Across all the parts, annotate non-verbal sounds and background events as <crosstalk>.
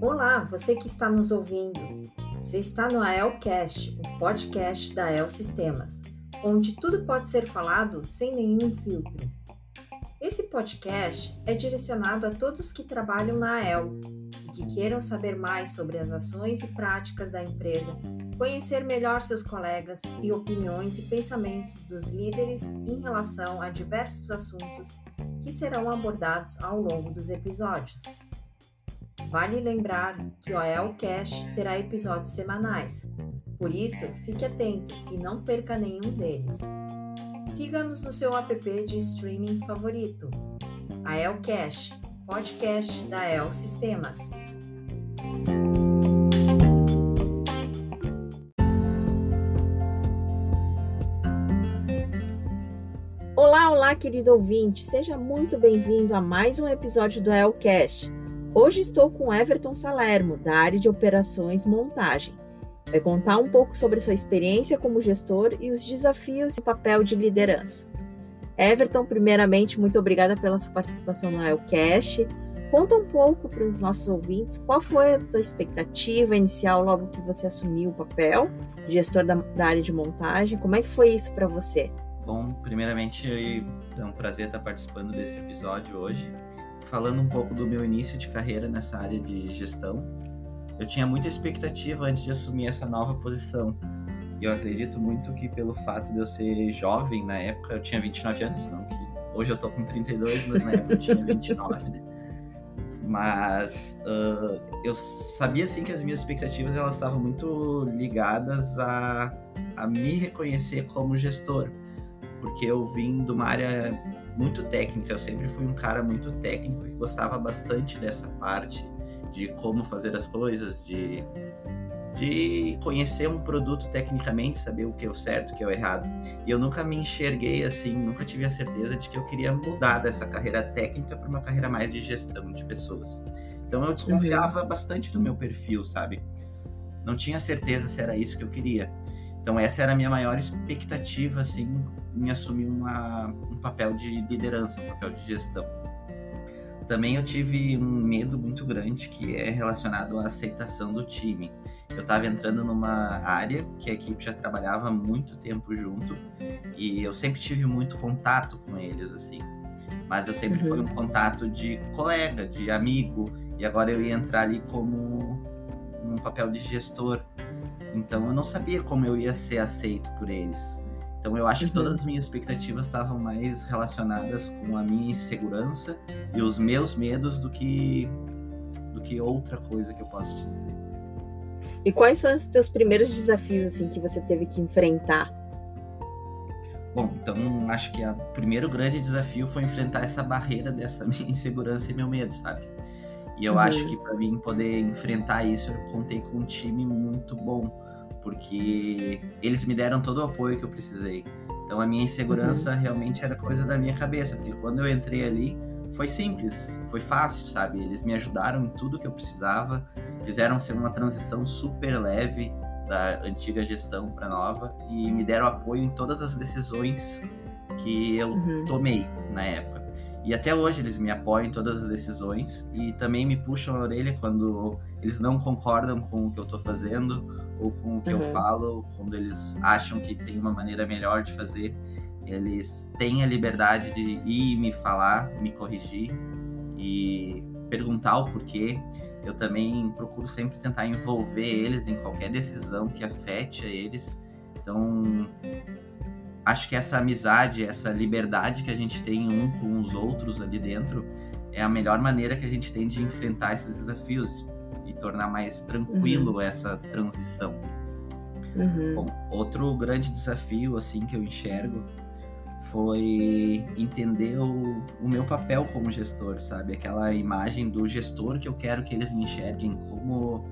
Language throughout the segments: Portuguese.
Olá, você que está nos ouvindo. Você está no AELcast, o podcast da AEL Sistemas, onde tudo pode ser falado sem nenhum filtro. Esse podcast é direcionado a todos que trabalham na AEL e que queiram saber mais sobre as ações e práticas da empresa, conhecer melhor seus colegas e opiniões e pensamentos dos líderes em relação a diversos assuntos que serão abordados ao longo dos episódios. Vale lembrar que o AELcast terá episódios semanais, por isso fique atento e não perca nenhum deles. Siga-nos no seu app de streaming favorito. A Elcast, podcast da El Sistemas. Olá, olá, querido ouvinte. Seja muito bem-vindo a mais um episódio do Elcast. Hoje estou com Everton Salermo, da área de operações montagem. Vai contar um pouco sobre sua experiência como gestor e os desafios e papel de liderança. Everton, primeiramente, muito obrigada pela sua participação no IELCast. Conta um pouco para os nossos ouvintes qual foi a tua expectativa inicial logo que você assumiu o papel de gestor da, da área de montagem. Como é que foi isso para você? Bom, primeiramente é um prazer estar participando desse episódio hoje, falando um pouco do meu início de carreira nessa área de gestão eu tinha muita expectativa antes de assumir essa nova posição. E eu acredito muito que pelo fato de eu ser jovem na época, eu tinha 29 anos, não que hoje eu tô com 32, mas na época eu tinha <laughs> 29, né? Mas uh, eu sabia assim que as minhas expectativas elas estavam muito ligadas a, a me reconhecer como gestor, porque eu vim de uma área muito técnica, eu sempre fui um cara muito técnico que gostava bastante dessa parte de como fazer as coisas, de, de conhecer um produto tecnicamente, saber o que é o certo, o que é o errado. E eu nunca me enxerguei assim, nunca tive a certeza de que eu queria mudar dessa carreira técnica para uma carreira mais de gestão de pessoas. Então eu desconfiava uhum. bastante do meu perfil, sabe? Não tinha certeza se era isso que eu queria. Então essa era a minha maior expectativa, assim, em assumir uma, um papel de liderança, um papel de gestão. Também eu tive um medo muito grande que é relacionado à aceitação do time. Eu estava entrando numa área que a equipe já trabalhava muito tempo junto e eu sempre tive muito contato com eles, assim. Mas eu sempre uhum. fui um contato de colega, de amigo, e agora eu ia entrar ali como um papel de gestor. Então eu não sabia como eu ia ser aceito por eles. Então eu acho uhum. que todas as minhas expectativas estavam mais relacionadas com a minha insegurança e os meus medos do que do que outra coisa que eu posso te dizer. E quais são os teus primeiros desafios assim que você teve que enfrentar? Bom, então acho que o primeiro grande desafio foi enfrentar essa barreira dessa <laughs> minha insegurança e meu medo, sabe? E eu uhum. acho que para mim poder enfrentar isso, eu contei com um time muito bom porque eles me deram todo o apoio que eu precisei. Então a minha insegurança uhum. realmente era coisa da minha cabeça, porque quando eu entrei ali foi simples, foi fácil, sabe? Eles me ajudaram em tudo que eu precisava, fizeram ser uma transição super leve da antiga gestão para nova e me deram apoio em todas as decisões que eu uhum. tomei na época. E até hoje eles me apoiam em todas as decisões e também me puxam a orelha quando eles não concordam com o que eu estou fazendo ou com o que uhum. eu falo, quando eles acham que tem uma maneira melhor de fazer, eles têm a liberdade de ir me falar, me corrigir e perguntar o porquê. Eu também procuro sempre tentar envolver eles em qualquer decisão que afete a eles. Então, acho que essa amizade, essa liberdade que a gente tem um com os outros ali dentro é a melhor maneira que a gente tem de enfrentar esses desafios e tornar mais tranquilo uhum. essa transição. Uhum. Bom, outro grande desafio assim que eu enxergo foi entender o, o, meu papel como gestor, sabe? Aquela imagem do gestor que eu quero que eles me enxerguem como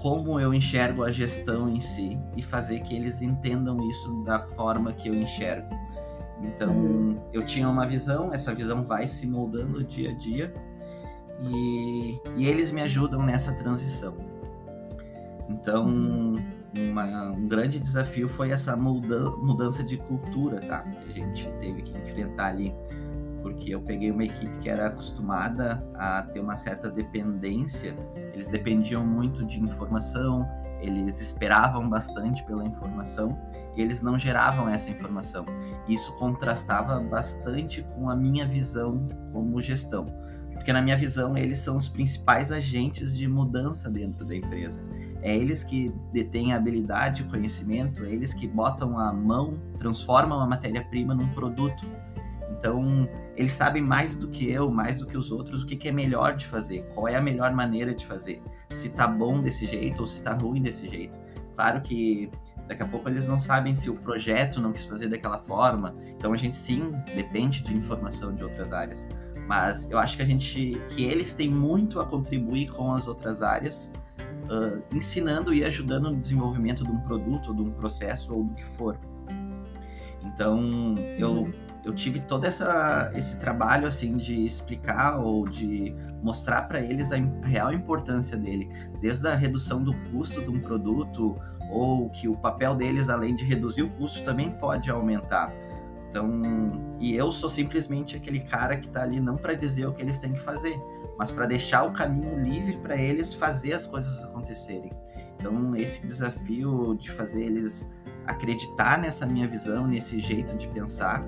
como eu enxergo a gestão em si e fazer que eles entendam isso da forma que eu enxergo. Então, uhum. eu tinha uma visão, essa visão vai se moldando dia a dia e, e eles me ajudam nessa transição. Então, uma, um grande desafio foi essa muda, mudança de cultura, tá? Que a gente teve que enfrentar ali. Porque eu peguei uma equipe que era acostumada a ter uma certa dependência, eles dependiam muito de informação, eles esperavam bastante pela informação e eles não geravam essa informação. Isso contrastava bastante com a minha visão como gestão, porque na minha visão eles são os principais agentes de mudança dentro da empresa. É eles que detêm a habilidade, o conhecimento, é eles que botam a mão, transformam a matéria-prima num produto. Então, eles sabem mais do que eu, mais do que os outros, o que, que, é melhor de fazer, qual é a melhor maneira de fazer, se tá bom desse jeito ou se tá ruim desse jeito. Claro que daqui a pouco eles não sabem se o projeto não quis fazer daquela forma, então a gente sim depende de informação de outras áreas. Mas eu acho que a gente, que eles têm muito a contribuir com as outras áreas, uh, ensinando e ajudando no desenvolvimento de um produto, de um processo ou do que for. Então, eu eu tive todo essa, esse trabalho assim de explicar ou de mostrar para eles a, real importância dele, desde a redução do custo de um produto ou que o papel deles além de reduzir o custo também pode aumentar. Então, e eu sou simplesmente aquele cara que está ali não para dizer o que eles têm que fazer, mas para deixar o caminho livre para eles fazer as coisas acontecerem. Então, esse desafio de fazer eles acreditar nessa minha visão, nesse jeito de pensar,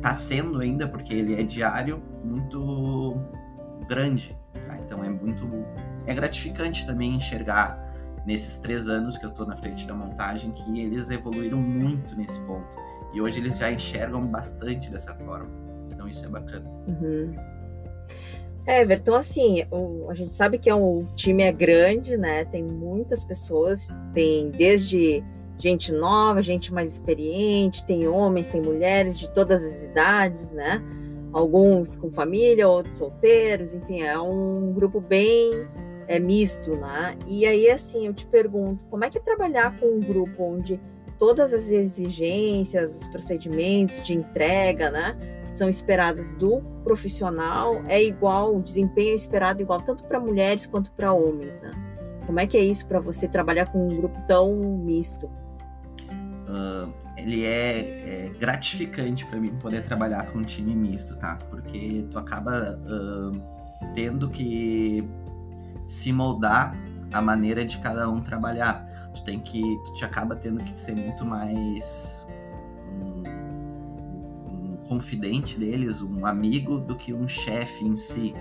tá sendo ainda, porque ele é diário, muito grande. Tá? Então é muito. É gratificante também enxergar nesses três anos que eu estou na frente da montagem que eles evoluíram muito nesse ponto. E hoje eles já enxergam bastante dessa forma. Então isso é bacana. Uhum. É, Everton, assim, o, a gente sabe que é um, o time é grande, né? Tem muitas pessoas, tem desde gente nova, gente mais experiente, tem homens, tem mulheres de todas as idades, né? Alguns com família, outros solteiros, enfim, é um grupo bem é, misto, né? E aí, assim, eu te pergunto, como é que é trabalhar com um grupo onde todas as exigências, os procedimentos de entrega, né, são esperadas do profissional é igual, o desempenho é esperado igual tanto para mulheres quanto para homens, né? Como é que é isso para você trabalhar com um grupo tão misto? Uh, ele é, é gratificante para mim poder trabalhar com um time misto, tá? Porque tu acaba uh, tendo que se moldar a maneira de cada um trabalhar. Tu tem que, tu te acaba tendo que ser muito mais um, um confidente deles, um amigo do que um chefe em si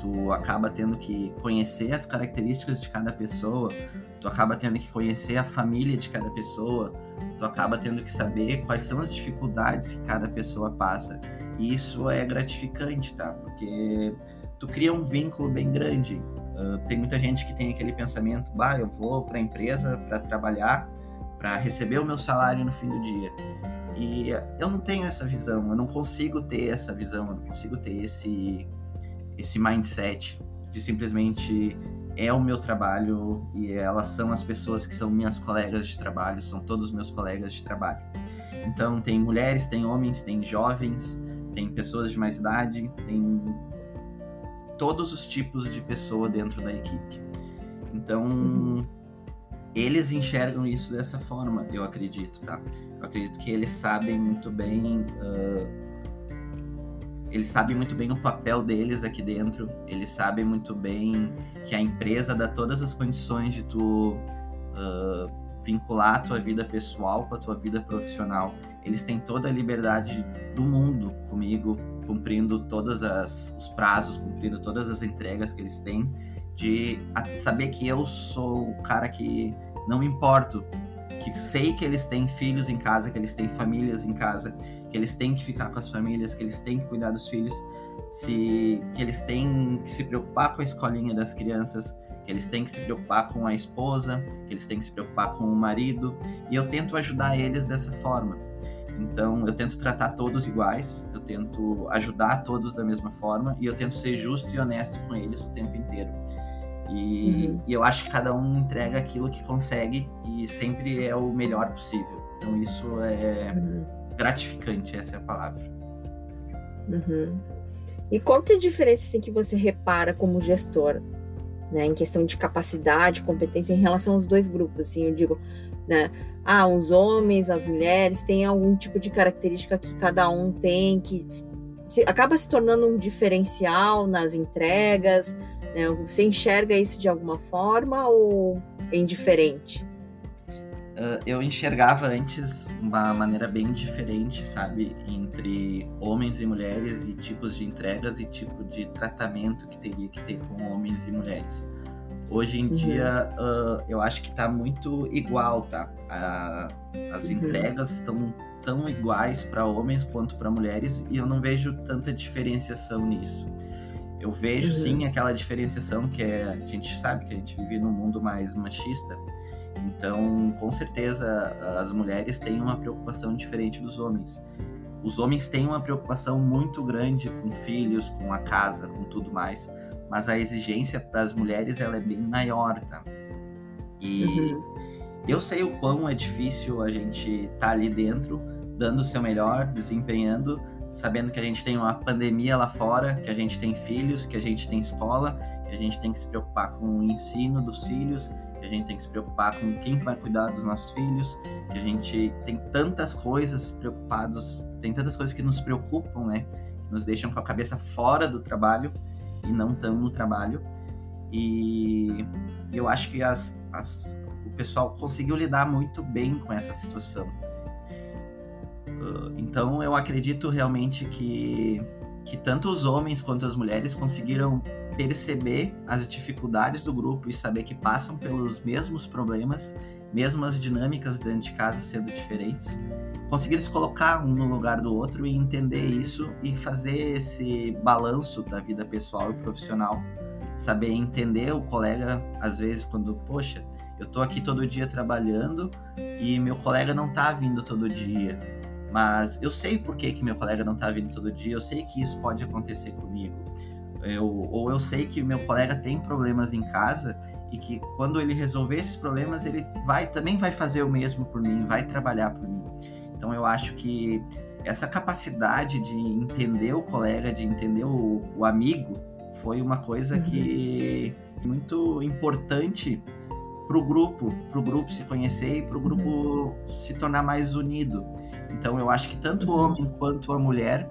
tu acaba tendo que conhecer as características de cada pessoa, tu acaba tendo que conhecer a família de cada pessoa, tu acaba tendo que saber quais são as dificuldades que cada pessoa passa. E isso é gratificante, tá? Porque tu cria um vínculo bem grande. Uh, tem muita gente que tem aquele pensamento, bah, eu vou para a empresa para trabalhar, para receber o meu salário no fim do dia. E eu não tenho essa visão, eu não consigo ter essa visão, eu não consigo ter esse esse mindset de simplesmente é o meu trabalho e elas são as pessoas que são minhas colegas de trabalho, são todos meus colegas de trabalho. Então tem mulheres, tem homens, tem jovens, tem pessoas de mais idade, tem todos os tipos de pessoa dentro da equipe. Então eles enxergam isso dessa forma, eu acredito, tá? Eu acredito que eles sabem muito bem uh, eles sabem muito bem o papel deles aqui dentro, eles sabem muito bem que a empresa dá todas as condições de tu uh, vincular a tua vida pessoal com a tua vida profissional. Eles têm toda a liberdade do mundo comigo, cumprindo todos os prazos, cumprindo todas as entregas que eles têm, de saber que eu sou o cara que não me importo, que sei que eles têm filhos em casa, que eles têm famílias em casa, que eles têm que ficar com as famílias, que eles têm que cuidar dos filhos, se, que eles têm que se preocupar com a escolinha das crianças, que eles têm que se preocupar com a esposa, que eles têm que se preocupar com o marido, e eu tento ajudar eles dessa forma. Então, eu tento tratar todos iguais, eu tento ajudar todos da mesma forma e eu tento ser justo e honesto com eles o tempo inteiro. E, uhum. e eu acho que cada um entrega aquilo que consegue e sempre é o melhor possível. Então, isso é, uhum gratificante, essa é a palavra. Uhum. E qual que é a diferença assim, que você repara como gestor, né, em questão de capacidade, competência em relação aos dois grupos? Assim, eu digo, né, ah, os homens, as mulheres, tem algum tipo de característica que cada um tem que se, acaba se tornando um diferencial nas entregas? Né? Você enxerga isso de alguma forma ou é indiferente? Uh, eu enxergava antes uma maneira bem diferente, sabe, entre homens e mulheres e tipos de entregas e tipo de tratamento que teria que ter com homens e mulheres. Hoje em uhum. dia, uh, eu acho que está muito igual, tá? as uhum. entregas estão tão iguais para homens quanto para mulheres e eu não vejo tanta diferenciação nisso. Eu vejo uhum. sim aquela diferenciação que é, a gente sabe que a gente vive num mundo mais machista. Então, com certeza, as mulheres têm uma preocupação diferente dos homens. Os homens têm uma preocupação muito grande com filhos, com a casa, com tudo mais mas a exigência para as mulheres ela é bem maior, tá? E uhum. eu sei o quão é difícil a gente estar tá ali dentro, dando o seu melhor, desempenhando, sabendo que a gente tem uma pandemia lá fora, que a gente tem filhos, que a gente tem escola, que a gente tem que se preocupar com o ensino dos filhos, que a gente tem que se preocupar com quem vai cuidar dos nossos filhos, que a gente tem tantas coisas preocupados, tem tantas coisas que nos preocupam, né? Que nos deixam com a cabeça fora do trabalho e não estão no trabalho. E eu acho que as, as, o pessoal conseguiu lidar muito bem com essa situação. Uh, então eu acredito realmente que, que tanto os homens quanto as mulheres conseguiram perceber as dificuldades do grupo e saber que passam pelos mesmos problemas, mesmo as dinâmicas dentro de casa sendo diferentes, conseguir se colocar um no lugar do outro e entender isso e fazer esse balanço da vida pessoal e profissional. Saber entender o colega, às vezes, quando, poxa, eu tô aqui todo dia trabalhando e meu colega não tá vindo todo dia. Mas eu sei por que, que meu colega não tá vindo todo dia, eu sei que isso pode acontecer comigo. Eu, ou eu sei que meu colega tem problemas em casa e que quando ele resolver esses problemas, ele vai também vai fazer o mesmo por mim, vai trabalhar por mim. Então eu acho que essa capacidade de entender o colega, de entender o, o amigo, foi uma coisa uhum. que muito importante para o grupo, para o grupo se conhecer e para o grupo uhum. se tornar mais unido. Então eu acho que tanto o uhum. homem quanto a mulher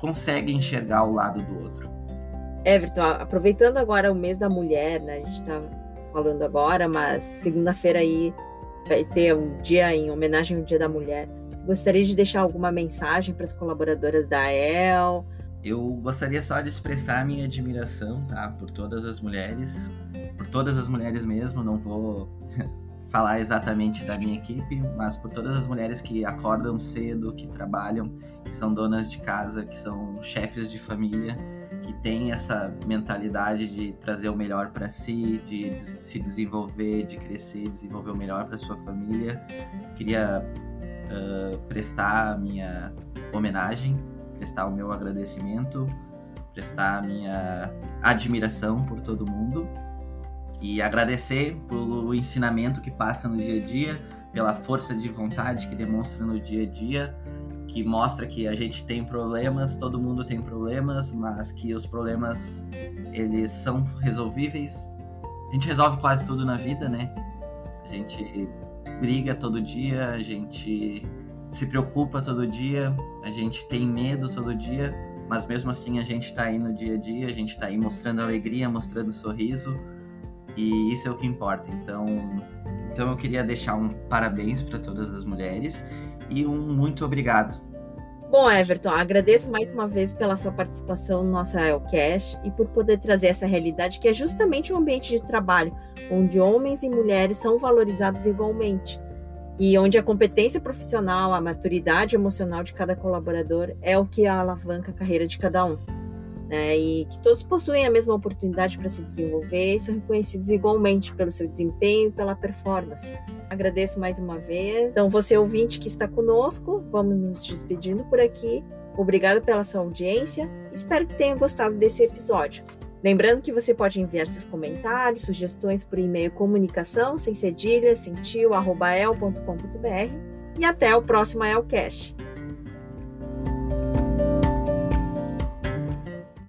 conseguem enxergar o lado do outro. Everton, aproveitando agora o mês da mulher, né? A gente está falando agora, mas segunda-feira aí vai ter um dia em homenagem ao Dia da Mulher. Gostaria de deixar alguma mensagem para as colaboradoras da EL? Eu gostaria só de expressar a minha admiração, tá, por todas as mulheres, por todas as mulheres mesmo, não vou falar exatamente da minha equipe, mas por todas as mulheres que acordam cedo, que trabalham, que são donas de casa, que são chefes de família, que têm essa mentalidade de trazer o melhor para si, de se desenvolver, de crescer, desenvolver o melhor para sua família. Queria uh, prestar a minha homenagem, prestar o meu agradecimento, prestar a minha admiração por todo mundo e agradecer pelo ensinamento que passa no dia a dia, pela força de vontade que demonstra no dia a dia, que mostra que a gente tem problemas, todo mundo tem problemas, mas que os problemas eles são resolvíveis. A gente resolve quase tudo na vida, né? A gente briga todo dia, a gente se preocupa todo dia, a gente tem medo todo dia, mas mesmo assim a gente está aí no dia a dia, a gente está aí mostrando alegria, mostrando sorriso, e isso é o que importa. Então, então eu queria deixar um parabéns para todas as mulheres e um muito obrigado Bom, Everton, agradeço mais uma vez pela sua participação no nosso Elcast e por poder trazer essa realidade que é justamente um ambiente de trabalho onde homens e mulheres são valorizados igualmente e onde a competência profissional, a maturidade emocional de cada colaborador é o que alavanca a carreira de cada um. Né? E que todos possuem a mesma oportunidade para se desenvolver e são reconhecidos igualmente pelo seu desempenho e pela performance. Agradeço mais uma vez. Então, você ouvinte que está conosco, vamos nos despedindo por aqui. Obrigado pela sua audiência. Espero que tenha gostado desse episódio. Lembrando que você pode enviar seus comentários, sugestões por e-mail comunicação sem cedilha, sem tio, arroba el.com.br e até o próximo Elcast.